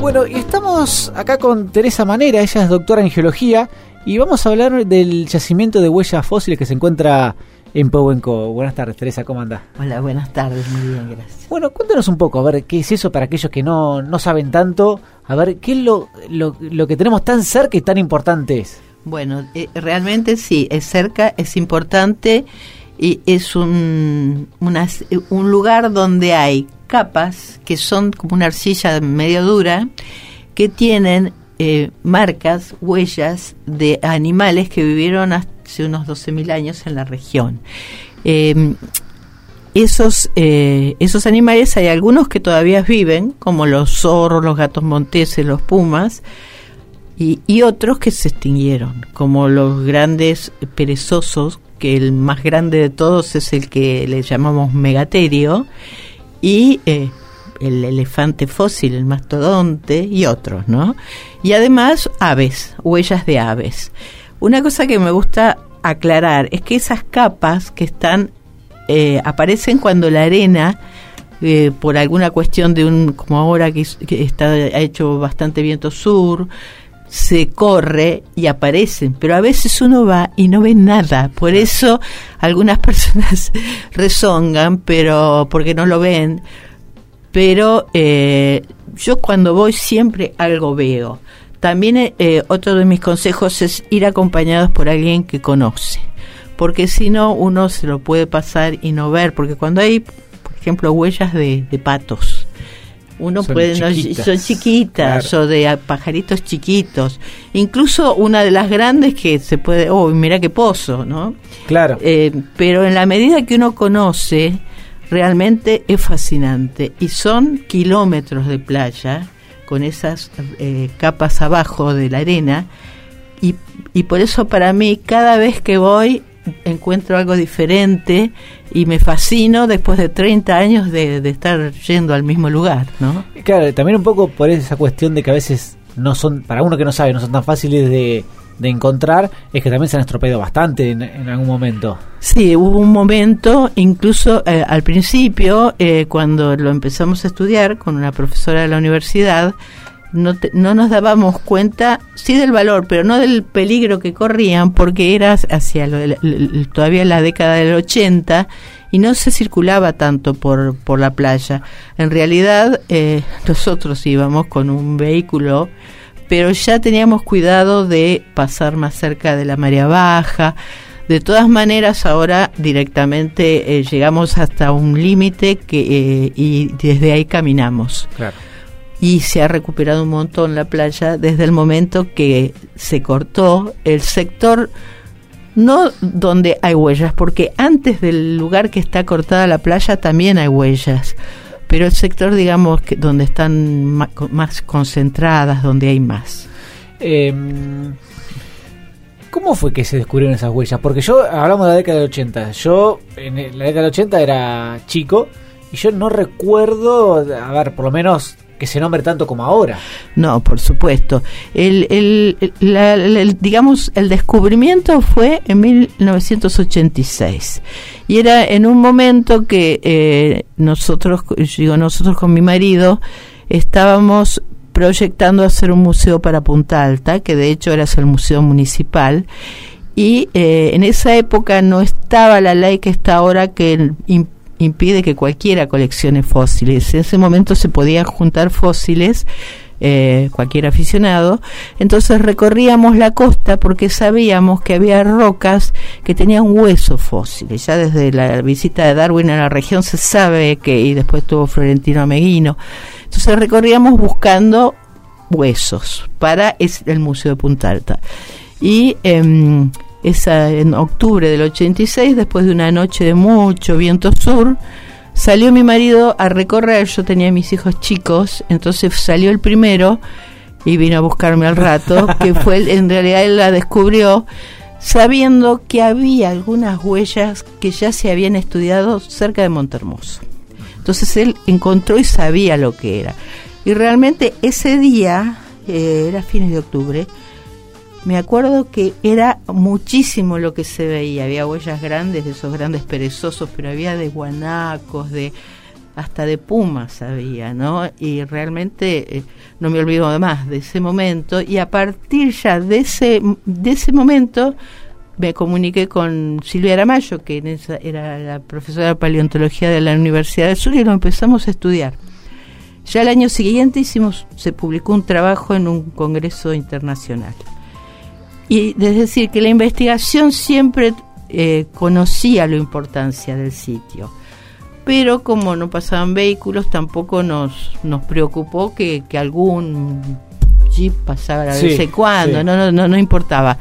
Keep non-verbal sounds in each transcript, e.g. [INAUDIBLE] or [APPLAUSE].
Bueno, y estamos acá con Teresa Manera, ella es doctora en geología, y vamos a hablar del yacimiento de huellas fósiles que se encuentra en Pauenco. Buenas tardes, Teresa, ¿cómo anda? Hola, buenas tardes, muy bien, gracias. Bueno, cuéntanos un poco, a ver, ¿qué es eso para aquellos que no, no saben tanto? A ver, ¿qué es lo, lo, lo que tenemos tan cerca y tan importante es? Bueno, eh, realmente sí, es cerca, es importante y es un, una, un lugar donde hay capas que son como una arcilla medio dura que tienen eh, marcas, huellas de animales que vivieron hace unos 12.000 años en la región. Eh, esos, eh, esos animales hay algunos que todavía viven, como los zorros, los gatos monteses, los pumas, y, y, otros que se extinguieron, como los grandes perezosos, que el más grande de todos es el que le llamamos megaterio, y eh, el elefante fósil, el mastodonte y otros, ¿no? Y además aves, huellas de aves. Una cosa que me gusta aclarar es que esas capas que están eh, aparecen cuando la arena eh, por alguna cuestión de un como ahora que, que está ha hecho bastante viento sur se corre y aparecen, pero a veces uno va y no ve nada. Por eso algunas [LAUGHS] personas rezongan, pero porque no lo ven. Pero eh, yo cuando voy siempre algo veo. También eh, otro de mis consejos es ir acompañados por alguien que conoce, porque si no uno se lo puede pasar y no ver, porque cuando hay, por ejemplo, huellas de, de patos, uno Son puede chiquitas. no, son chiquitas Claro. o de pajaritos chiquitos incluso una de las grandes que se puede oh mira qué pozo no Claro. Eh, pero en la medida que uno conoce realmente es fascinante y son kilómetros de playa con esas eh, capas abajo de la arena y, y por eso para mí cada vez que voy encuentro algo diferente y me fascino después de 30 años de, de estar yendo al mismo lugar, ¿no? Claro, también un poco por esa cuestión de que a veces no son, para uno que no sabe, no son tan fáciles de, de encontrar, es que también se han estropeado bastante en, en algún momento. Sí, hubo un momento, incluso eh, al principio, eh, cuando lo empezamos a estudiar con una profesora de la universidad, no, te- no nos dábamos cuenta, sí del valor, pero no del peligro que corrían, porque era hacia lo- todavía la década del 80 y no se circulaba tanto por, por la playa. En realidad, eh, [LAUGHS] nosotros íbamos con un vehículo pero ya teníamos cuidado de pasar más cerca de la marea baja. De todas maneras, ahora directamente eh, llegamos hasta un límite que eh, y desde ahí caminamos. Claro. Y se ha recuperado un montón la playa desde el momento que se cortó el sector, no donde hay huellas, porque antes del lugar que está cortada la playa también hay huellas, pero el sector, digamos, que donde están más concentradas, donde hay más. Eh, ¿Cómo fue que se descubrieron esas huellas? Porque yo, hablamos de la década del 80, yo en la década del 80 era chico y yo no recuerdo, a ver, por lo menos que se nombre tanto como ahora. No, por supuesto. El, el, digamos, el descubrimiento fue en 1986. Y era en un momento que eh, nosotros, digo nosotros con mi marido, estábamos proyectando hacer un museo para Punta Alta, que de hecho era el museo municipal. Y eh, en esa época no estaba la ley que está ahora que impide que cualquiera coleccione fósiles. En ese momento se podían juntar fósiles, eh, cualquier aficionado. Entonces recorríamos la costa porque sabíamos que había rocas que tenían huesos fósiles. Ya desde la visita de Darwin a la región se sabe que, y después tuvo Florentino Ameguino. Entonces recorríamos buscando huesos para el Museo de Punta Alta. Y em, esa, en octubre del 86, después de una noche de mucho viento sur, salió mi marido a recorrer, yo tenía mis hijos chicos, entonces salió el primero y vino a buscarme al rato, que [LAUGHS] fue, en realidad él la descubrió sabiendo que había algunas huellas que ya se habían estudiado cerca de Montermoso. Entonces él encontró y sabía lo que era. Y realmente ese día, eh, era fines de octubre, me acuerdo que era muchísimo lo que se veía. Había huellas grandes de esos grandes perezosos, pero había de guanacos, de hasta de pumas había, ¿no? Y realmente eh, no me olvido más de ese momento y a partir ya de ese, de ese momento me comuniqué con Silvia Aramayo, que era la profesora de paleontología de la Universidad del Sur, y lo empezamos a estudiar. Ya el año siguiente hicimos, se publicó un trabajo en un congreso internacional. Y es decir, que la investigación siempre eh, conocía la importancia del sitio. Pero como no pasaban vehículos, tampoco nos, nos preocupó que, algún jeep pasara de vez en cuando, no, no, no, no importaba.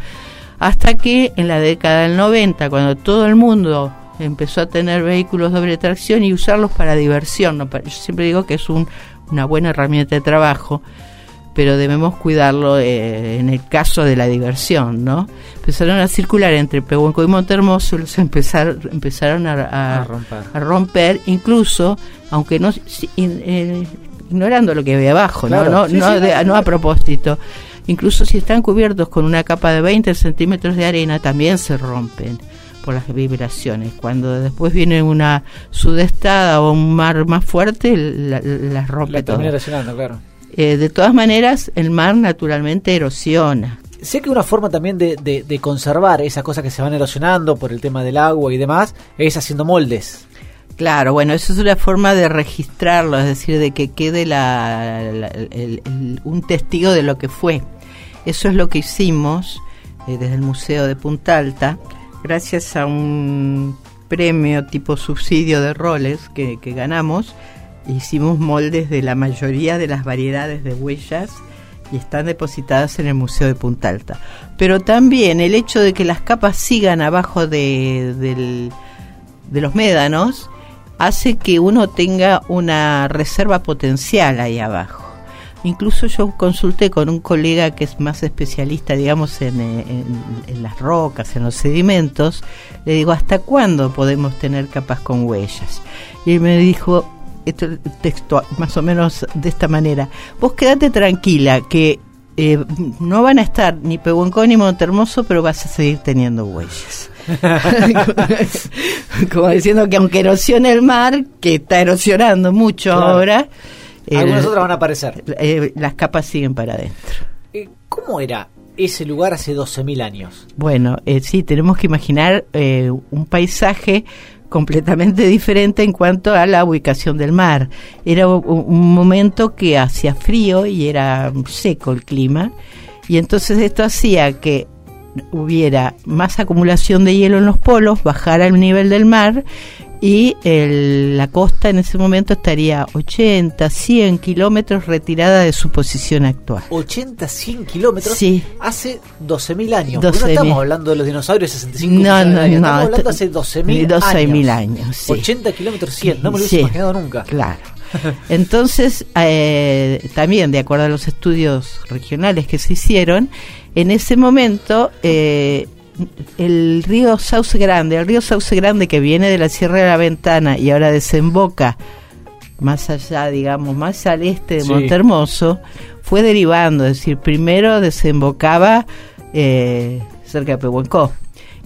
Hasta que en la década del 90, cuando todo el mundo empezó a tener vehículos doble tracción y usarlos para diversión, yo siempre digo que es una buena herramienta de trabajo, pero debemos cuidarlo eh, en el caso de la diversión, ¿no? Empezaron a circular entre Pehuenco y Montermoso, los empezaron, empezaron a, romper. incluso, aunque no, eh, ignorando lo que había abajo, ¿no? No, no a propósito Incluso si están cubiertos con una capa de 20 centímetros de arena, también se rompen por las vibraciones. Cuando después viene una sudestada o un mar más fuerte, las rompe la claro. Eh, de todas maneras, el mar naturalmente erosiona. Sé que una forma también de, de, conservar esas cosas que se van erosionando por el tema del agua y demás es haciendo moldes. Claro, bueno, eso es una forma de registrarlo, es decir, de que quede un testigo de lo que fue. Eso es lo que hicimos eh, desde el Museo de Punta Alta, gracias a un premio tipo subsidio de roles que, ganamos. Hicimos moldes de la mayoría de las variedades de huellas y están depositadas en el Museo de Punta Alta. Pero también el hecho de que las capas sigan abajo de, los médanos hace que uno tenga una reserva potencial ahí abajo. Incluso yo consulté con un colega que es más especialista, digamos, en, las rocas, en los sedimentos. Le digo, ¿hasta cuándo podemos tener capas con huellas? Y él me dijo, esto texto más o menos de esta manera, vos quédate tranquila que eh, no van a estar ni Pehuenco ni Montermoso, pero vas a seguir teniendo huellas. [LAUGHS] Como diciendo que aunque erosione el mar, que está erosionando mucho ahora, algunas otras van a aparecer. Eh, las capas siguen para adentro. Eh, ¿Cómo era ese lugar hace 12.000 años? Bueno, eh, sí, tenemos que imaginar un paisaje completamente diferente en cuanto a la ubicación del mar. Era un momento que hacía frío y era seco el clima, y entonces esto hacía que hubiera más acumulación de hielo en los polos, bajara el nivel del mar y la costa en ese momento estaría 80, 100 kilómetros retirada de su posición actual. 80, 100 kilómetros sí. hace 12.000 años. no estamos hablando de los dinosaurios 65 no, no, no, estamos hablando hace 12.000 años. años 80 kilómetros 100, no me lo hubiese imaginado nunca. Claro. [LAUGHS] Entonces, eh, también de acuerdo a los estudios regionales que se hicieron, en ese momento eh, el río Sauce Grande, el río Sauce Grande que viene de la Sierra de la Ventana y ahora desemboca más allá, digamos, más al este de Montermoso, fue derivando, es decir, primero desembocaba eh, cerca de Pehuenco,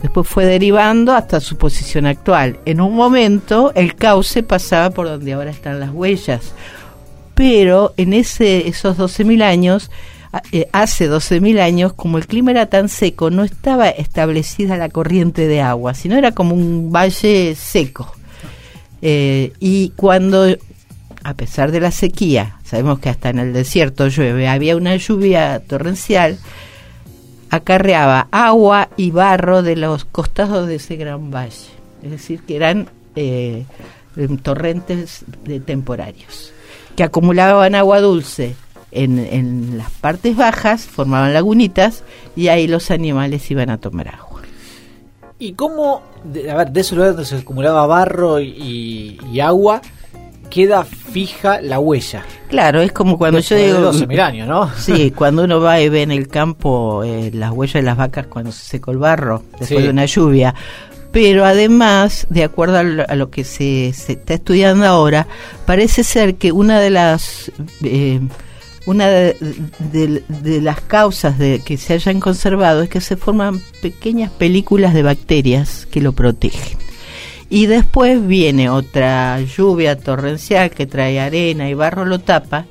después fue derivando hasta su posición actual. En un momento el cauce pasaba por donde ahora están las huellas, pero en ese, esos 12.000 años eh, hace 12.000 años, como el clima era tan seco, no estaba establecida la corriente de agua, sino era como un valle seco. Eh, y cuando, a pesar de la sequía, sabemos que hasta en el desierto llueve, había una lluvia torrencial, acarreaba agua y barro de los costados de ese gran valle. Es decir, que eran eh, torrentes de temporarios, que acumulaban agua dulce en, las partes bajas formaban lagunitas y ahí los animales iban a tomar agua. ¿Y cómo, de, a ver, de ese lugar donde se acumulaba barro y, agua, queda fija la huella? Claro, es como cuando yo digo... De [LAUGHS] años, ¿no? Sí, cuando uno va y ve en el campo eh, las huellas de las vacas cuando se secó el barro después de una lluvia pero además, de acuerdo a lo, que se, está estudiando ahora, parece ser que una de las eh, una de, las causas de que se hayan conservado es que se forman pequeñas películas de bacterias que lo protegen. y después viene otra lluvia torrencial que trae arena y barro lo tapa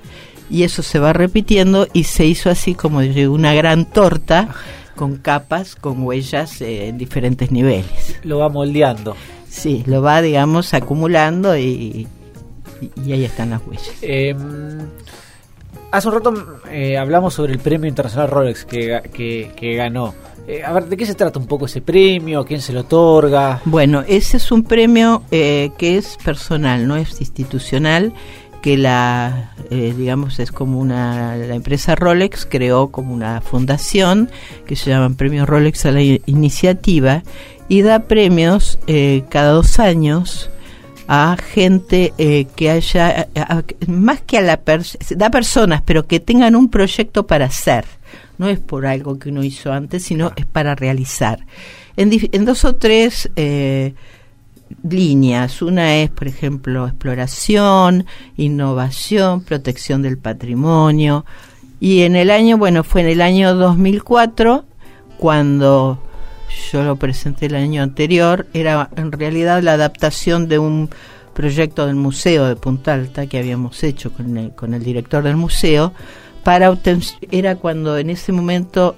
y eso se va repitiendo y se hizo así como una gran torta con capas, con huellas eh, en diferentes niveles. Lo va moldeando. Sí, lo va, digamos, acumulando y, y ahí están las huellas. Eh, hace un rato eh, hablamos sobre el premio internacional Rolex que, que, ganó. Eh, a ver, ¿de qué se trata un poco ese premio? ¿A quién se lo otorga? Bueno, ese es un premio eh, que es personal, no es institucional, que la, digamos, es como una, la empresa Rolex creó como una fundación que se llama Premio Rolex a la Iniciativa y da premios cada dos años a gente eh, que haya, más que a la da personas, pero que tengan un proyecto para hacer. No es por algo que uno hizo antes, sino es para realizar. En, en dos o tres eh, líneas. Una es, por ejemplo, exploración, innovación, protección del patrimonio. Y en el año, bueno, fue en el año 2004 cuando yo lo presenté el año anterior, era en realidad la adaptación de un proyecto del museo de Punta Alta que habíamos hecho con el, con el director del museo, para era cuando en ese momento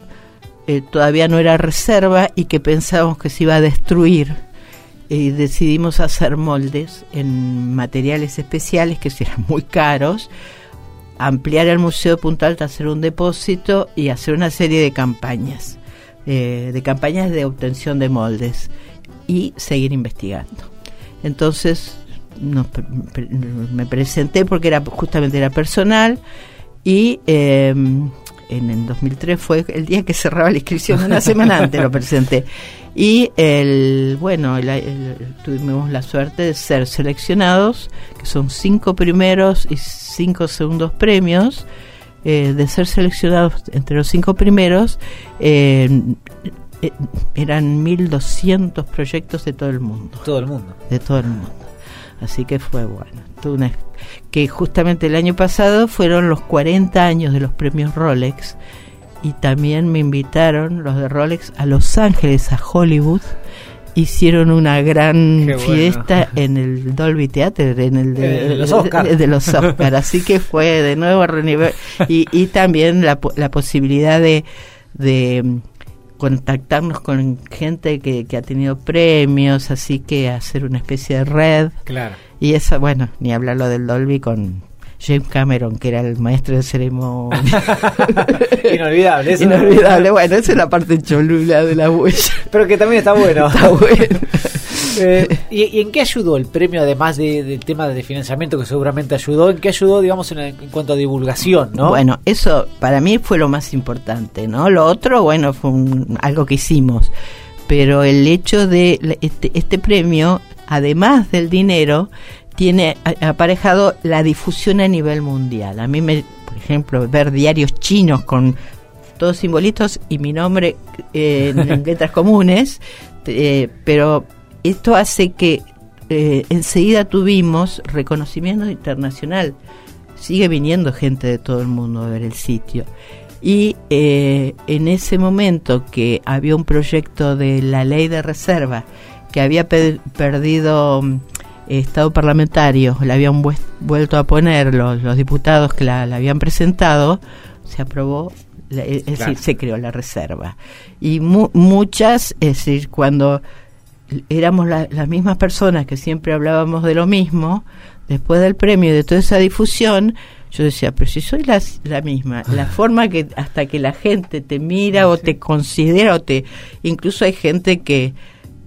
eh, todavía no era reserva y que pensábamos que se iba a destruir y decidimos hacer moldes en materiales especiales que [LAUGHS] eran muy caros, ampliar el Museo de Punta Alta, hacer un depósito y hacer una serie de campañas. Eh, de campañas de obtención de moldes y seguir investigando. Entonces me presenté porque era justamente era personal y em, en el 2003 fue el día que cerraba la inscripción, una semana antes lo presenté. Y el bueno, tuvimos la suerte de ser seleccionados, que son cinco primeros y cinco segundos premios, eh, de ser seleccionados entre los cinco primeros, eh, eh eran 1.200 proyectos de todo el mundo. Todo el mundo. De todo el mundo. Así que fue bueno. que justamente el año pasado fueron los 40 años de los premios Rolex y también me invitaron los de Rolex a Los Ángeles, a Hollywood, hicieron una gran fiesta en el Dolby Theater, en el de, eh, los Oscars. De, los Oscar. [LAUGHS] Así que fue de nuevo y, y también la, la posibilidad de, de mm, contactarnos con gente que, que ha tenido premios, así que hacer una especie de red. Claro. Y eso, bueno, ni hablarlo del Dolby con James Cameron, que era el maestro de ceremonia. [LAUGHS] Inolvidable, eso Inolvidable, bueno, esa es la parte cholula de la huella. Pero que también está bueno. [LAUGHS] Está bueno. Eh, ¿y, en qué ayudó el premio, además del tema de financiamiento que seguramente ayudó? ¿En qué ayudó, digamos, en, cuanto a divulgación, no? Bueno, eso para mí fue lo más importante, ¿no? Lo otro, bueno, fue algo que hicimos. Pero el hecho de este, este premio, además del dinero, tiene aparejado la difusión a nivel mundial. A mí me, por ejemplo, ver diarios chinos con todos simbolitos y mi nombre eh, en [LAUGHS] letras comunes, eh, pero esto hace que eh, enseguida tuvimos reconocimiento internacional. Sigue viniendo gente de todo el mundo a ver el sitio. Y en ese momento que había un proyecto de la ley de reserva que había perdido estado parlamentario la habían vuelto a poner los, diputados que la, habían presentado, se aprobó, es decir, se creó la reserva. Y muchas, es decir, cuando éramos las mismas personas que siempre hablábamos de lo mismo, después del premio y de toda esa difusión, yo decía, pero si soy la, la misma, la forma que hasta que la gente te mira o te considera o te... Incluso hay gente que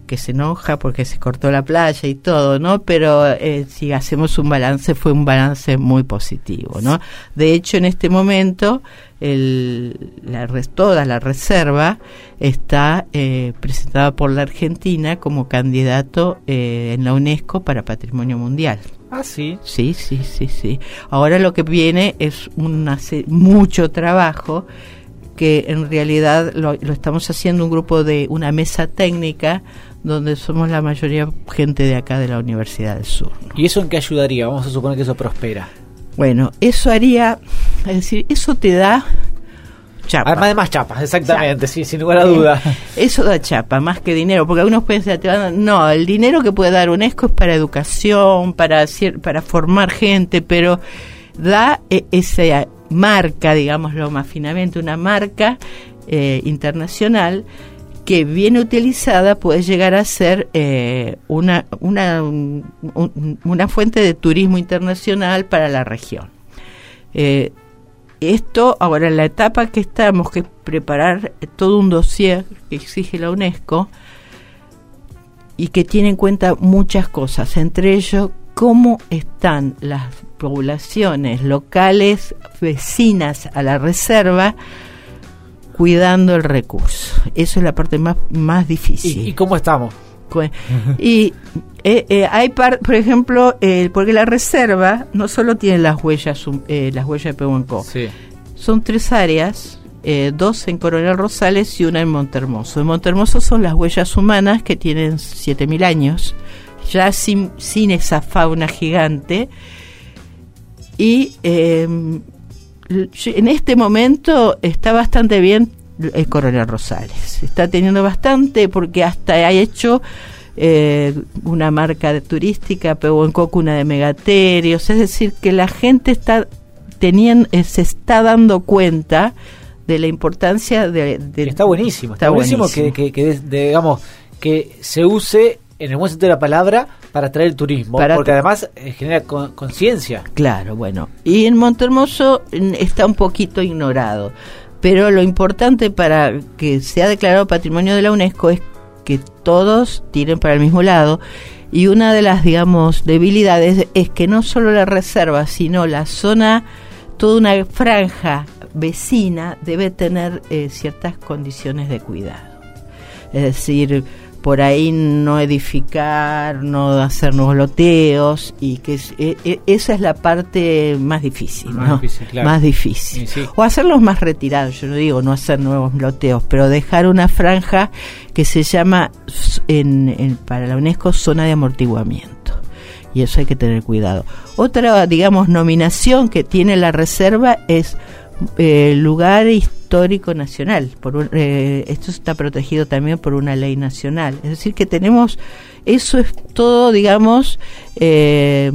que se enoja porque se cortó la playa y todo, ¿no? Pero eh, si hacemos un balance, fue un balance muy positivo, ¿no? De hecho, en este momento, el, la, toda la reserva está eh, presentada por la Argentina como candidato eh, en la UNESCO para Patrimonio Mundial. Ah, sí. Sí, sí, sí, sí. Ahora lo que viene es un, mucho trabajo que en realidad lo, lo, estamos haciendo un grupo de una mesa técnica donde somos la mayoría gente de acá de la Universidad del Sur. ¿Y eso en qué ayudaría? Vamos a suponer que eso prospera. Bueno, eso haría, es decir, eso te da chapa. Además de más chapas, exactamente, sí, sin lugar a duda. Eso da chapa, más que dinero, porque algunos piensan, te van a- no, el dinero que puede dar UNESCO es para educación, para, para formar gente, pero da eh, esa marca, digámoslo más finamente, una marca eh, internacional que bien utilizada puede llegar a ser eh, una, una, un- un- una fuente de turismo internacional para la región. Eh, esto, ahora en la etapa que estamos, que es preparar todo un dossier que exige la UNESCO y que tiene en cuenta muchas cosas, entre ellos cómo están las poblaciones locales vecinas a la reserva cuidando el recurso. Eso es la parte más, más difícil. ¿Y, y cómo estamos? Y eh, eh, hay, par- por ejemplo, eh, porque la reserva no solo tiene las huellas, las huellas de Pehuenco, Sí. son tres áreas, dos en Coronel Rosales y una en Montermoso. En Montermoso son las huellas humanas que tienen 7.000 años, ya sin, sin esa fauna gigante. Y l- en este momento está bastante bien el Coronel Rosales. Está teniendo bastante porque hasta ha hecho eh, una marca de turística, Pehuenco cuna de megaterios. Es decir, que la gente está teniendo, eh, se está dando cuenta de la importancia de... de- Está buenísimo, está, está buenísimo, buenísimo. Que, que, que des- de- digamos, que se use en el buen sentido de la palabra para atraer el turismo, Para porque además eh, genera con- conciencia. Claro, bueno. Y en Montermoso mm, está un poquito ignorado. Pero lo importante para que sea declarado patrimonio de la UNESCO es que todos tiren para el mismo lado. Y una de las, digamos, debilidades es que no solo la reserva, sino la zona, toda una franja vecina debe tener eh, ciertas condiciones de cuidado. Es decir, por ahí no edificar, no hacer nuevos loteos y que es- e- e- esa es la parte más difícil, Más ¿no? difícil, claro. Más difícil. Sí, sí. O hacerlos más retirados, yo no digo no hacer nuevos loteos, pero dejar una franja que se llama en- para la UNESCO zona de amortiguamiento. Y eso hay que tener cuidado. Otra, digamos, nominación que tiene la reserva es eh, lugar histórico nacional. Por un- eh, esto está protegido también por una ley nacional. Es decir, que tenemos, eso es todo, digamos, eh,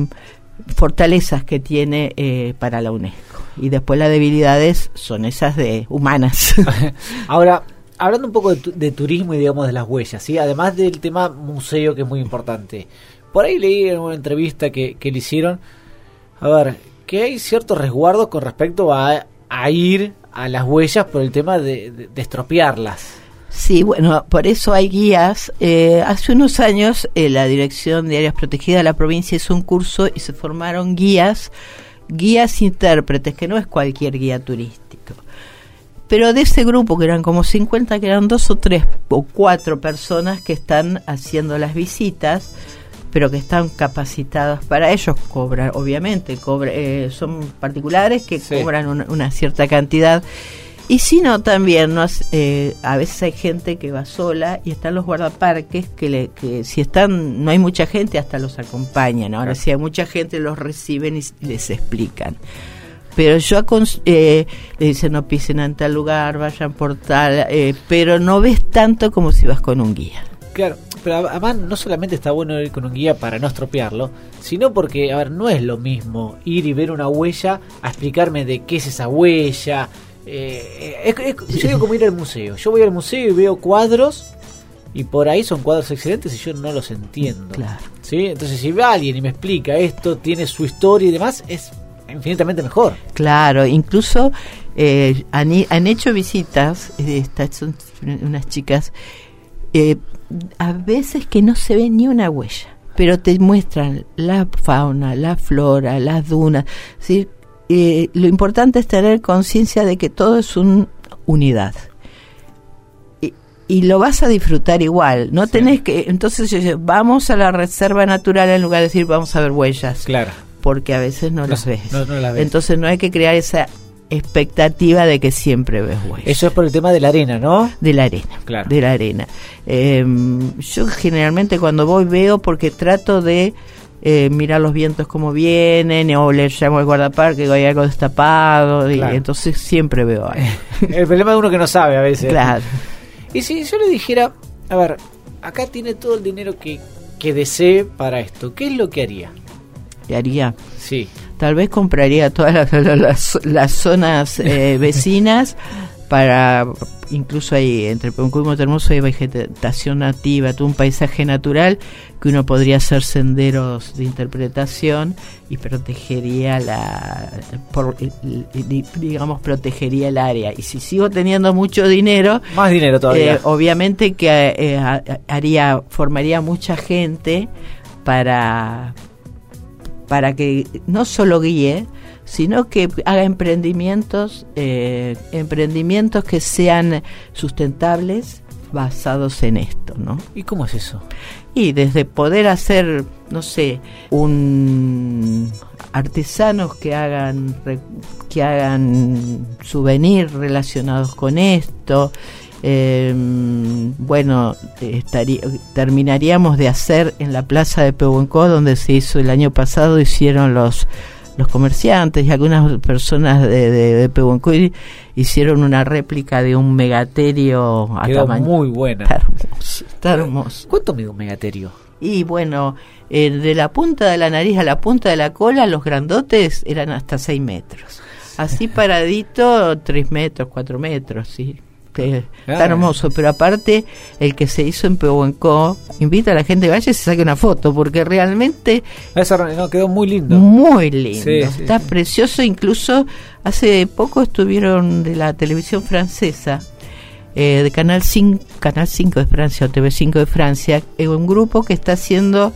fortalezas que tiene eh, para la UNESCO. Y después las debilidades son esas de humanas. [LAUGHS] Ahora, hablando un poco de, tu- de turismo y digamos de las huellas, ¿sí? además del tema museo que es muy importante. Por ahí leí en una entrevista que, que le hicieron, a ver, que hay ciertos resguardos con respecto a, a ir a las huellas por el tema de, estropearlas. Sí, bueno, por eso hay guías. Eh, hace unos años eh, la Dirección de Áreas Protegidas de la provincia hizo un curso y se formaron guías, guías intérpretes, que no es cualquier guía turístico. Pero de ese grupo, que eran como 50, que eran dos o tres o cuatro personas que están haciendo las visitas, pero que están capacitados para ellos, cobran, obviamente, cobra, eh, son particulares que Sí. cobran una, una cierta cantidad. Y si no, también no hace- eh, a veces hay gente que va sola y están los guardaparques que, le, que si están no hay mucha gente hasta los acompañan. Ahora Claro. si hay mucha gente los reciben y les explican. Pero yo eh, le dicen no pisen en tal lugar, vayan por tal, eh, pero no ves tanto como si vas con un guía. Claro, pero además no solamente está bueno ir con un guía para no estropearlo, sino porque, a ver, no es lo mismo ir y ver una huella a explicarme de qué es esa huella. Eh, es- es- yo digo como ir al museo. Yo voy al museo y veo cuadros y por ahí son cuadros excelentes y yo no los entiendo. Claro. ¿Sí? Entonces si va alguien y me explica esto, tiene su historia y demás, es infinitamente mejor. Claro, incluso eh, han hecho visitas, eh, estas son unas chicas, eh, a veces que no se ve ni una huella, pero te muestran la fauna, la flora, las dunas. Decir, eh, lo importante es tener conciencia de que todo es una unidad. Y, lo vas a disfrutar igual, no Sí. tenés que, entonces vamos a la reserva natural en lugar de decir vamos a ver huellas Claro. porque a veces no, las ves. no- no las ves. Entonces no hay que crear esa expectativa de que siempre ves huellas. Eso es por el tema de la arena, ¿no? De la arena. Claro. De la arena. Eh, yo generalmente cuando voy veo porque trato de eh, mirar los vientos como vienen, o le llamo al guardaparque que hay algo destapado, y entonces siempre veo algo. [LAUGHS] El problema de uno que no sabe a veces. claro. Y si yo le dijera, a ver, acá tiene todo el dinero que, que desee para esto, ¿qué es lo que haría? Y haría. Sí. Tal vez compraría todas las, las- las zonas eh, [LAUGHS] vecinas para, incluso ahí entre Pehuenco y Montermoso hay vegetación nativa, todo un paisaje natural que uno podría hacer senderos de interpretación y protegería la, por- di- digamos, protegería el área. Y si sigo teniendo mucho dinero, Más dinero todavía. eh, obviamente que eh, ha- haría formaría mucha gente para para que no solo guíe sino que haga emprendimientos eh, emprendimientos que sean sustentables basados en esto no ¿Y cómo es eso? y desde poder hacer no sé un artesanos que hagan que hagan souvenirs relacionados con esto eh, bueno estaría, terminaríamos de hacer en la plaza de Pehuenco donde se hizo el año pasado hicieron los los comerciantes y algunas personas de, de, de Pehuenco hicieron una réplica de un megaterio a Quedó tamaño muy buena. está hermoso, está hermoso. ¿Cuánto mide un megaterio? Y bueno, eh, de la punta de la nariz a la punta de la cola, los grandotes eran hasta 6 metros. Así [LAUGHS] paradito, 3 metros, 4 metros, sí. Eh, Está Ah. hermoso, pero aparte el que se hizo en Pehuenco, invita a la gente que vaya y se saque una foto, porque realmente Eso no, quedó muy lindo. muy lindo, Sí, está sí. precioso, incluso hace poco estuvieron de la televisión francesa, eh, de Canal 5, Canal 5 de Francia o TV5 de Francia, eh, un grupo que está haciendo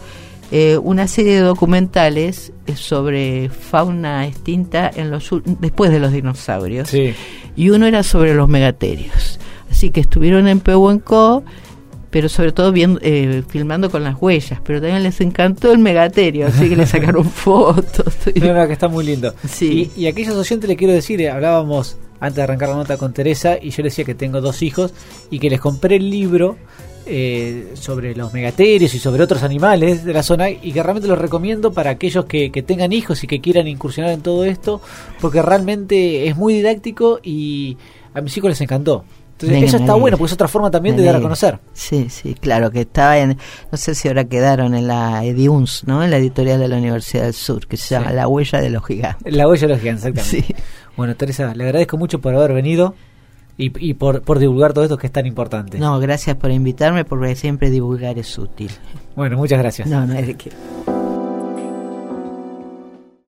eh, una serie de documentales eh, sobre fauna extinta en los después de los dinosaurios Sí. y uno era sobre los megaterios. Así que estuvieron en Pehuenco, pero sobre todo viendo, eh, filmando con las huellas, pero también les encantó el megaterio, así que le [LAUGHS] sacaron fotos. No, no, que está muy lindo. Sí. Y, y a aquellos oyentes le quiero decir, eh, hablábamos antes de arrancar la nota con Teresa y yo le decía que tengo dos hijos y que les compré el libro eh, sobre los megaterios y sobre otros animales de la zona y que realmente los recomiendo para aquellos que, que tengan hijos y que quieran incursionar en todo esto porque realmente es muy didáctico y a mis hijos les encantó. Entonces Venga, eso está bueno porque es otra forma también de dar a conocer. Sí, sí, claro, que estaba en, no sé si ahora quedaron en la Ediuns, ¿no? En la editorial de la Universidad del Sur, que se llama Sí. La huella de los gigantes. La huella de los gigantes, exactamente. Sí. Bueno, Teresa, le agradezco mucho por haber venido y, y por, por divulgar todo esto que es tan importante. No, gracias por invitarme, porque siempre divulgar es útil. Bueno, muchas gracias. No, no es de qué.